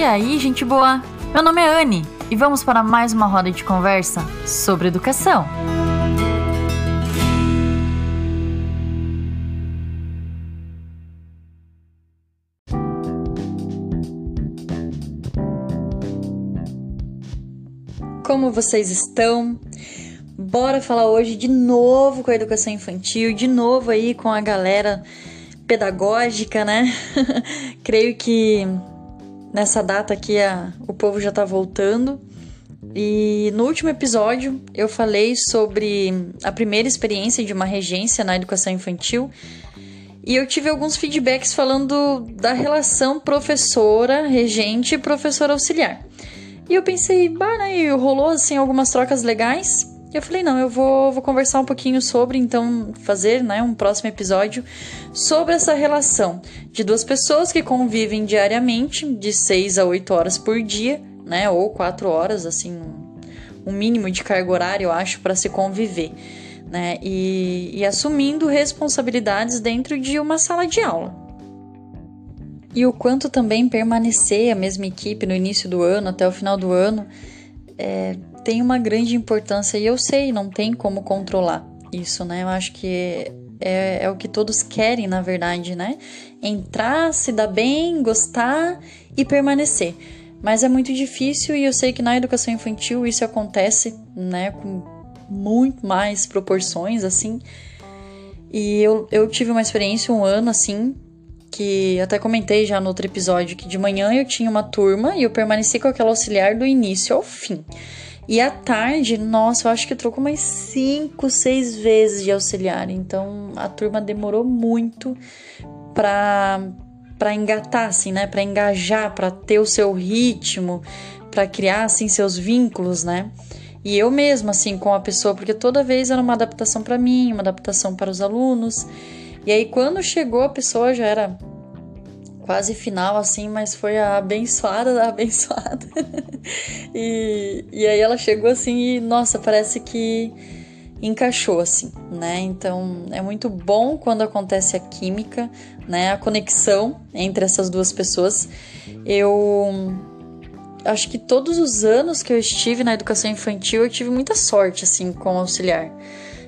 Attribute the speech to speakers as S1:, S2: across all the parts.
S1: E aí, gente boa? Meu nome é Anne e vamos para mais uma roda de conversa sobre educação. Como vocês estão? Bora falar hoje de novo com a educação infantil, de novo aí com a galera pedagógica, né? Creio que nessa data aqui a, o povo já tá voltando. E no último episódio eu falei sobre a primeira experiência de uma regência na educação infantil. E eu tive alguns feedbacks falando da relação professora, regente e professor auxiliar. E eu pensei, bah, né, rolou assim algumas trocas legais. E eu falei, não, eu vou, vou conversar um pouquinho sobre, então, fazer né, um próximo episódio sobre essa relação de duas pessoas que convivem diariamente, de 6 a 8 horas por dia, né? Ou 4 horas, assim, um mínimo de carga horária, eu acho, para se conviver. Né, e, e assumindo responsabilidades dentro de uma sala de aula. E o quanto também permanecer a mesma equipe no início do ano até o final do ano é, tem uma grande importância e eu sei, não tem como controlar isso, né? Eu acho que é, é o que todos querem, na verdade, né? Entrar, se dar bem, gostar e permanecer. Mas é muito difícil e eu sei que na educação infantil isso acontece, né? Com muito mais proporções, assim. E eu, eu tive uma experiência um ano, assim, que até comentei já no outro episódio, que de manhã eu tinha uma turma e eu permaneci com aquela auxiliar do início ao fim. E à tarde, nossa, eu acho que trocou umas 5, 6 vezes de auxiliar. Então a turma demorou muito para para engatar assim, né? Para engajar, para ter o seu ritmo, para criar assim seus vínculos, né? E eu mesma assim com a pessoa, porque toda vez era uma adaptação para mim, uma adaptação para os alunos. E aí quando chegou a pessoa já era quase final, assim, mas foi a abençoada da abençoada. e, e aí ela chegou assim e, nossa, parece que encaixou, assim, né? Então é muito bom quando acontece a química, né? A conexão entre essas duas pessoas. Eu acho que todos os anos que eu estive na educação infantil eu tive muita sorte, assim, com auxiliar.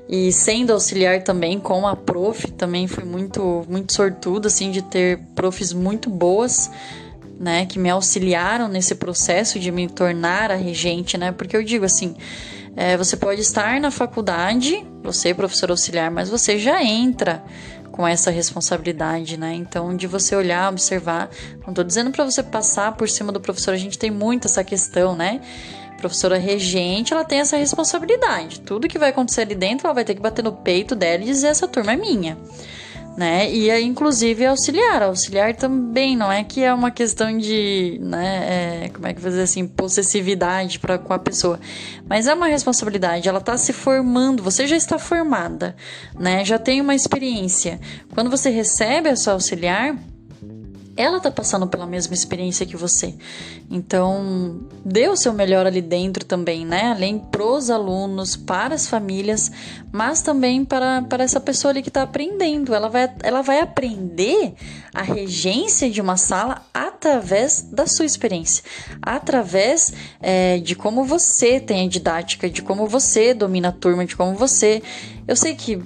S1: E sendo auxiliar também com a prof, também fui muito, muito sortuda, assim, de ter profs muito boas, né, que me auxiliaram nesse processo de me tornar a regente, né, porque eu digo assim, é, você pode estar na faculdade, você professor auxiliar, mas você já entra com essa responsabilidade, né? Então, de você olhar, observar. Não tô dizendo para você passar por cima do professor, a gente tem muito essa questão, né? Professora regente, ela tem essa responsabilidade. Tudo que vai acontecer ali dentro, ela vai ter que bater no peito dela e dizer essa turma é minha. Né? E aí, inclusive, auxiliar. Auxiliar também não é que é uma questão de, né, é, como é que fazer assim, possessividade para com a pessoa, mas é uma responsabilidade. Ela está se formando, você já está formada, né? Já tem uma experiência. Quando você recebe a sua auxiliar, ela tá passando pela mesma experiência que você. Então, dê o seu melhor ali dentro também, né? Além pros alunos, para as famílias, mas também para, para essa pessoa ali que está aprendendo. Ela vai, ela vai aprender a regência de uma sala através da sua experiência, através é, de como você tem a didática, de como você domina a turma, de como você. Eu sei que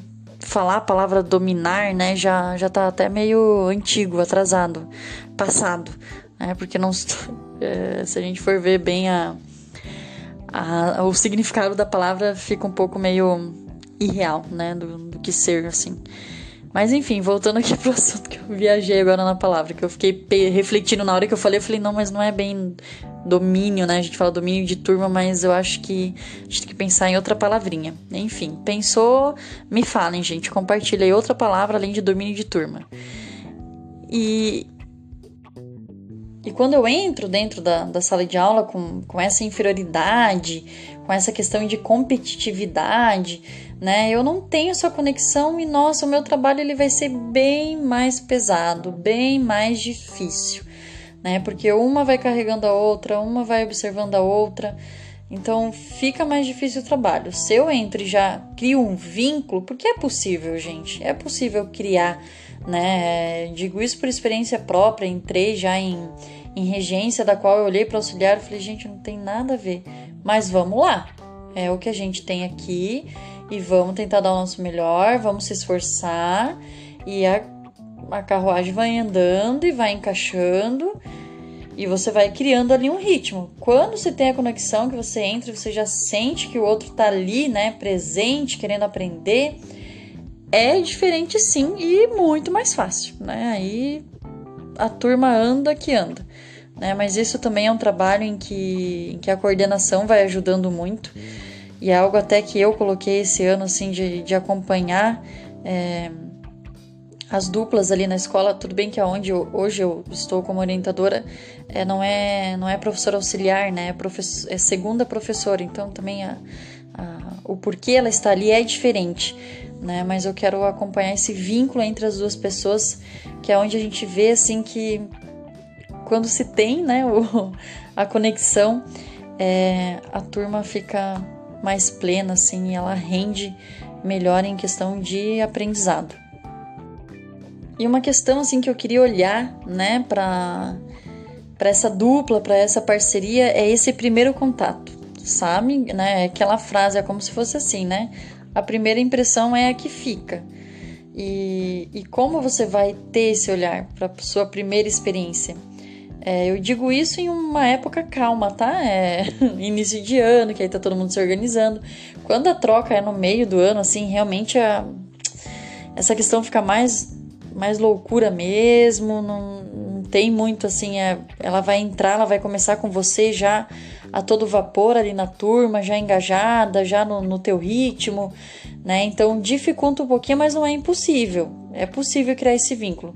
S1: falar a palavra dominar, né, já, já tá até meio antigo, atrasado, passado, né, porque não, é, se a gente for ver bem a, a, o significado da palavra fica um pouco meio irreal, né, do, do que ser, assim. Mas enfim, voltando aqui pro assunto que eu viajei agora na palavra, que eu fiquei refletindo na hora que eu falei, eu falei, não, mas não é bem domínio, né? A gente fala domínio de turma, mas eu acho que a gente tem que pensar em outra palavrinha. Enfim, pensou, me falem, gente. Compartilhei outra palavra além de domínio de turma. E. E quando eu entro dentro da, da sala de aula com, com essa inferioridade, com essa questão de competitividade, né? Eu não tenho essa conexão e nossa, o meu trabalho ele vai ser bem mais pesado, bem mais difícil né? Porque uma vai carregando a outra, uma vai observando a outra. Então fica mais difícil o trabalho. Se eu entro e já crio um vínculo, porque é possível, gente, é possível criar, né? Digo isso por experiência própria, entrei já em, em regência, da qual eu olhei para auxiliar e falei, gente, não tem nada a ver. Mas vamos lá. É o que a gente tem aqui e vamos tentar dar o nosso melhor, vamos se esforçar e a, a carruagem vai andando e vai encaixando e você vai criando ali um ritmo. Quando você tem a conexão que você entra, você já sente que o outro tá ali, né, presente, querendo aprender, é diferente sim e muito mais fácil, né? Aí a turma anda que anda. Né? Mas isso também é um trabalho em que, em que a coordenação vai ajudando muito. E é algo até que eu coloquei esse ano, assim, de, de acompanhar é, as duplas ali na escola. Tudo bem que aonde hoje eu estou como orientadora é, não é não é professora auxiliar, né? É, professor, é segunda professora. Então também a, a, o porquê ela está ali é diferente. Né? Mas eu quero acompanhar esse vínculo entre as duas pessoas, que é onde a gente vê assim que quando se tem né, o, a conexão, é, a turma fica mais plena, assim, e ela rende melhor em questão de aprendizado. E uma questão assim que eu queria olhar, né, para para essa dupla, para essa parceria é esse primeiro contato, sabe? Né? Aquela frase é como se fosse assim, né? A primeira impressão é a que fica. E, e como você vai ter esse olhar para sua primeira experiência? É, eu digo isso em uma época calma, tá? É início de ano, que aí tá todo mundo se organizando. Quando a troca é no meio do ano, assim, realmente a, essa questão fica mais, mais loucura mesmo, não, não tem muito assim, é, ela vai entrar, ela vai começar com você já a todo vapor ali na turma, já engajada, já no, no teu ritmo, né? Então dificulta um pouquinho, mas não é impossível. É possível criar esse vínculo.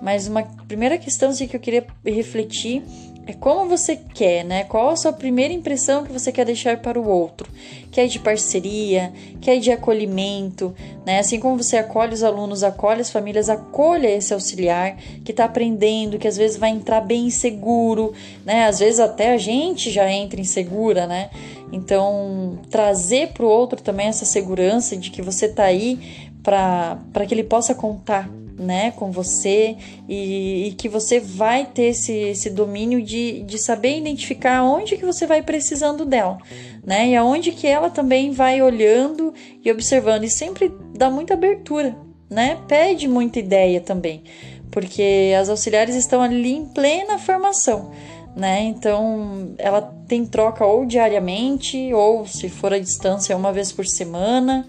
S1: Mas uma primeira questão assim, que eu queria refletir é como você quer, né? Qual a sua primeira impressão que você quer deixar para o outro? Quer de parceria, quer de acolhimento, né? Assim como você acolhe os alunos, acolhe as famílias, acolha esse auxiliar que está aprendendo, que às vezes vai entrar bem inseguro, né? Às vezes até a gente já entra insegura, né? Então, trazer para o outro também essa segurança de que você está aí para que ele possa contar né, com você e, e, que você vai ter esse, esse domínio de, de saber identificar onde que você vai precisando dela, né, e aonde que ela também vai olhando e observando e sempre dá muita abertura, né, pede muita ideia também, porque as auxiliares estão ali em plena formação, né? Então ela tem troca ou diariamente ou se for à distância uma vez por semana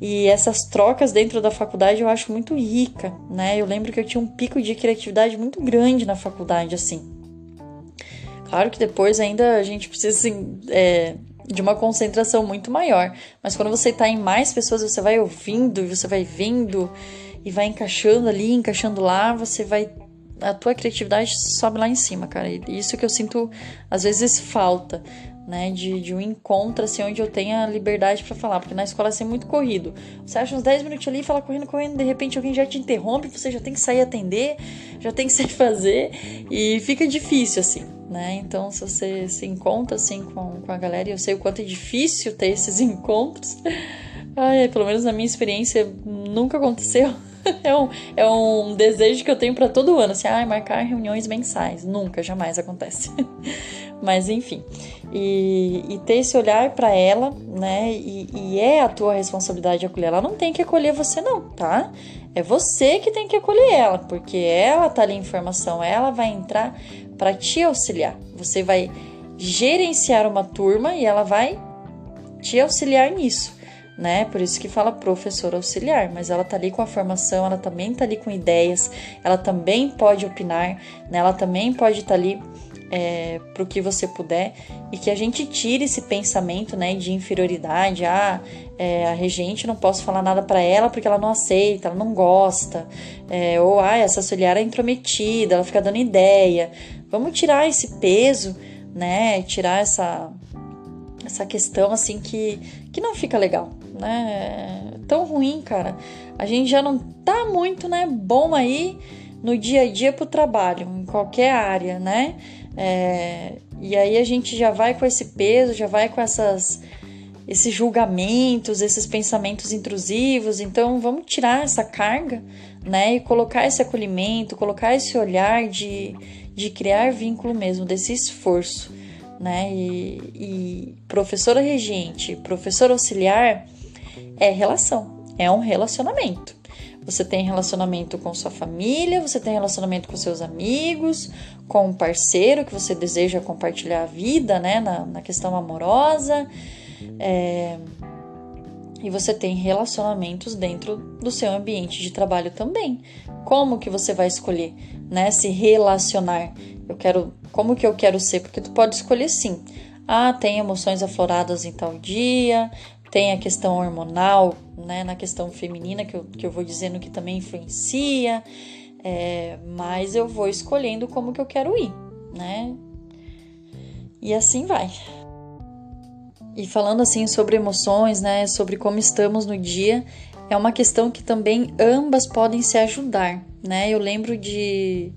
S1: e essas trocas dentro da faculdade eu acho muito rica, né? Eu lembro que eu tinha um pico de criatividade muito grande na faculdade, assim. Claro que depois ainda a gente precisa assim, é, de uma concentração muito maior. Mas quando você está em mais pessoas, você vai ouvindo e você vai vendo e vai encaixando ali, encaixando lá, você vai. A tua criatividade sobe lá em cima, cara. E isso que eu sinto às vezes falta né, de, de um encontro assim onde eu tenha liberdade para falar, porque na escola é ser muito corrido. Você acha uns 10 minutos ali, fala correndo, correndo, de repente alguém já te interrompe, você já tem que sair atender, já tem que sair fazer e fica difícil assim, né? Então, se você se encontra assim com, com a galera, e eu sei o quanto é difícil ter esses encontros. Ai, pelo menos na minha experiência nunca aconteceu. é, um, é um desejo que eu tenho para todo ano, assim, ah, marcar reuniões mensais. Nunca, jamais acontece. Mas enfim. E, e, ter esse olhar para ela, né? E, e, é a tua responsabilidade acolher. Ela não tem que acolher você, não, tá? É você que tem que acolher ela, porque ela tá ali em formação, ela vai entrar para te auxiliar. Você vai gerenciar uma turma e ela vai te auxiliar nisso né? Por isso que fala professor auxiliar, mas ela tá ali com a formação, ela também tá ali com ideias, ela também pode opinar, né? Ela também pode estar tá ali é, para o que você puder e que a gente tire esse pensamento né, de inferioridade. Ah, é, a regente não posso falar nada para ela porque ela não aceita, ela não gosta. É, ou ah, essa auxiliar é intrometida, ela fica dando ideia. Vamos tirar esse peso, né? Tirar essa essa questão assim que, que não fica legal, né? É tão ruim, cara. A gente já não tá muito, né, bom aí no dia a dia pro trabalho, em qualquer área, né? É, e aí a gente já vai com esse peso, já vai com essas esses julgamentos, esses pensamentos intrusivos. Então, vamos tirar essa carga, né? E colocar esse acolhimento, colocar esse olhar de, de criar vínculo mesmo, desse esforço, né? E, e professora regente, professor auxiliar é relação, é um relacionamento. Você tem relacionamento com sua família, você tem relacionamento com seus amigos, com um parceiro que você deseja compartilhar a vida, né? Na, na questão amorosa. É, e você tem relacionamentos dentro do seu ambiente de trabalho também. Como que você vai escolher, né? Se relacionar. Eu quero, como que eu quero ser? Porque tu pode escolher sim. Ah, tem emoções afloradas em tal dia, tem a questão hormonal, né, na questão feminina, que eu, que eu vou dizendo que também influencia, é, mas eu vou escolhendo como que eu quero ir, né? E assim vai. E falando assim sobre emoções, né, sobre como estamos no dia, é uma questão que também ambas podem se ajudar, né? Eu lembro de,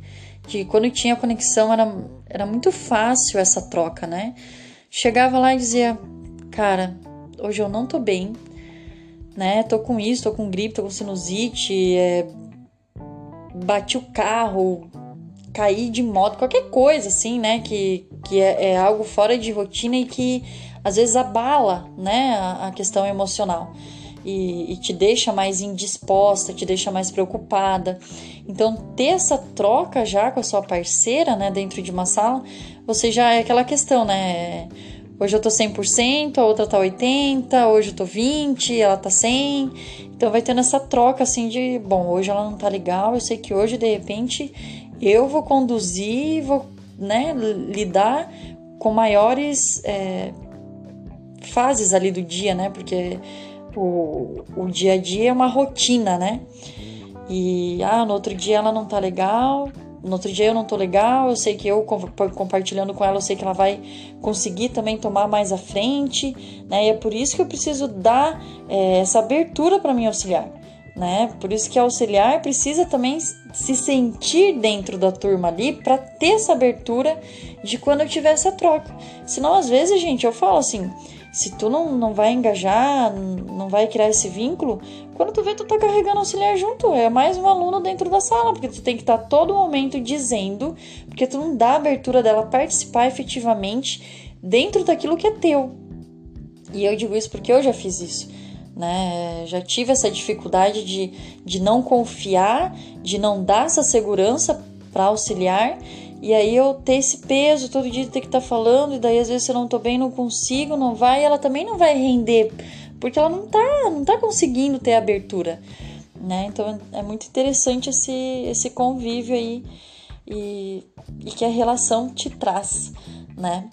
S1: de quando tinha conexão era, era muito fácil essa troca, né? Chegava lá e dizia, cara, hoje eu não tô bem, né? Tô com isso, tô com gripe, tô com sinusite, é, bati o carro, caí de moto, qualquer coisa assim, né? Que, que é, é algo fora de rotina e que às vezes abala, né, a, a questão emocional. E, e, te deixa mais indisposta, te deixa mais preocupada. Então, ter essa troca já com a sua parceira, né, dentro de uma sala, você já é aquela questão, né? Hoje eu tô 100%, a outra tá 80, hoje eu tô 20, ela tá 100. Então vai tendo essa troca assim de, bom, hoje ela não tá legal, eu sei que hoje de repente eu vou conduzir, vou, né, lidar com maiores é, fases ali do dia, né? Porque o, o dia a dia é uma rotina, né? E ah, no outro dia ela não tá legal, no outro dia eu não tô legal, eu sei que eu compartilhando com ela, eu sei que ela vai conseguir também tomar mais à frente, né? E é por isso que eu preciso dar é, essa abertura para mim auxiliar, né? Por isso que auxiliar precisa também se sentir dentro da turma ali para ter essa abertura de quando eu tiver essa troca. Senão, às vezes, gente, eu falo assim, se tu não, não vai engajar, não vai criar esse vínculo, quando tu vê, tu tá carregando auxiliar junto. É mais um aluno dentro da sala, porque tu tem que estar tá todo momento dizendo, porque tu não dá abertura dela participar efetivamente dentro daquilo que é teu. E eu digo isso porque eu já fiz isso. Né? Já tive essa dificuldade de, de não confiar, de não dar essa segurança para auxiliar e aí eu ter esse peso todo dia ter que estar tá falando, e daí às vezes eu não tô bem, não consigo, não vai, ela também não vai render, porque ela não tá, não tá conseguindo ter abertura, né? Então é muito interessante esse, esse convívio aí e, e que a relação te traz, né?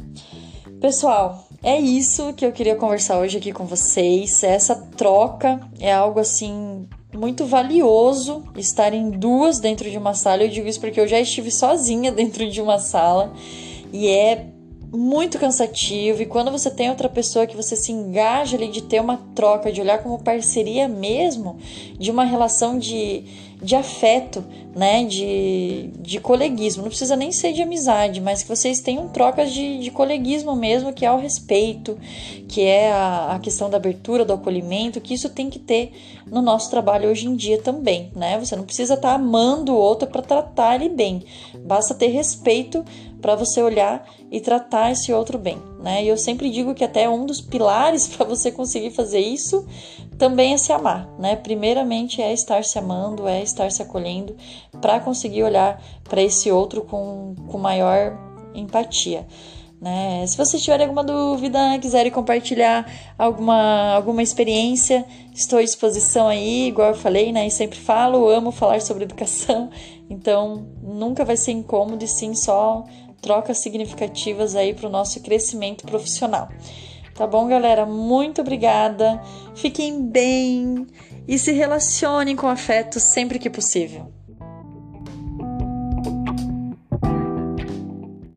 S1: Pessoal, é isso que eu queria conversar hoje aqui com vocês. Essa troca é algo assim muito valioso estar em duas dentro de uma sala. Eu digo isso porque eu já estive sozinha dentro de uma sala e é muito cansativo. E quando você tem outra pessoa que você se engaja ali de ter uma troca, de olhar como parceria mesmo, de uma relação de de afeto, né? De, de coleguismo. Não precisa nem ser de amizade, mas que vocês tenham trocas de, de coleguismo mesmo, que é o respeito, que é a, a questão da abertura, do acolhimento, que isso tem que ter no nosso trabalho hoje em dia também, né? Você não precisa estar tá amando o outro para tratar ele bem, basta ter respeito para você olhar e tratar esse outro bem, né? E eu sempre digo que até um dos pilares para você conseguir fazer isso também é se amar, né? Primeiramente é estar se amando, é estar se acolhendo para conseguir olhar para esse outro com, com maior empatia. Né? Se vocês tiverem alguma dúvida, quiserem compartilhar alguma, alguma experiência, estou à disposição aí, igual eu falei, né? E sempre falo, amo falar sobre educação, então nunca vai ser incômodo e sim só trocas significativas aí para o nosso crescimento profissional. Tá bom, galera? Muito obrigada. Fiquem bem e se relacionem com afeto sempre que possível.